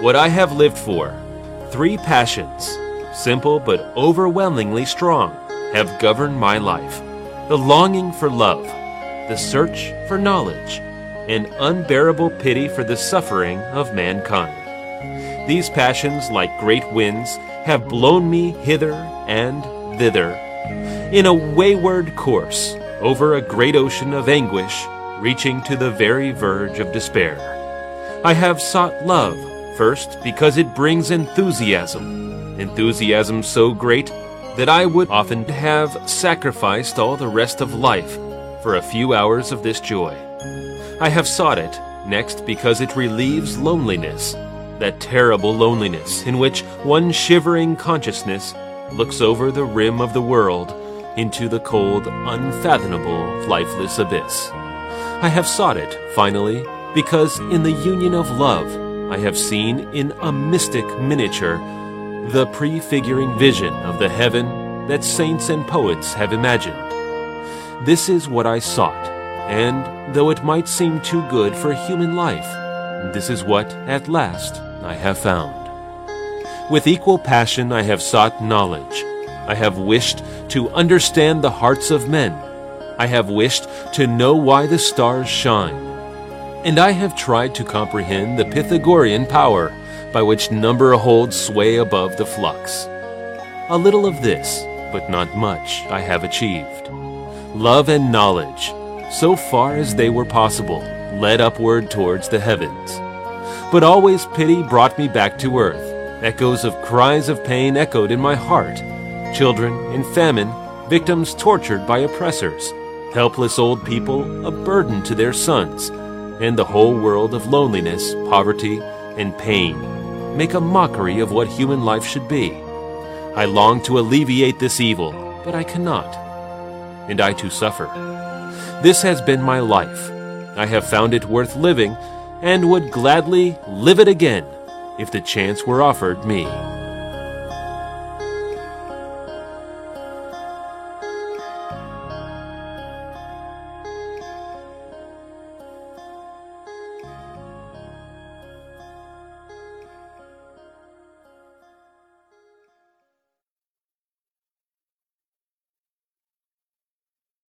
What I have lived for, three passions, simple but overwhelmingly strong, have governed my life the longing for love, the search for knowledge, and unbearable pity for the suffering of mankind. These passions, like great winds, have blown me hither and thither in a wayward course over a great ocean of anguish, reaching to the very verge of despair. I have sought love first because it brings enthusiasm, enthusiasm so great that I would often have sacrificed all the rest of life for a few hours of this joy. I have sought it next because it relieves loneliness, that terrible loneliness in which one shivering consciousness looks over the rim of the world into the cold, unfathomable, lifeless abyss. I have sought it, finally, because in the union of love, I have seen in a mystic miniature the prefiguring vision of the heaven that saints and poets have imagined. This is what I sought, and though it might seem too good for human life, this is what, at last, I have found. With equal passion, I have sought knowledge. I have wished to understand the hearts of men. I have wished to know why the stars shine. And I have tried to comprehend the Pythagorean power by which number holds sway above the flux. A little of this, but not much, I have achieved. Love and knowledge, so far as they were possible, led upward towards the heavens. But always pity brought me back to earth. Echoes of cries of pain echoed in my heart. Children in famine, victims tortured by oppressors, helpless old people a burden to their sons, and the whole world of loneliness, poverty, and pain make a mockery of what human life should be. I long to alleviate this evil, but I cannot. And I too suffer. This has been my life. I have found it worth living and would gladly live it again if the chance were offered me.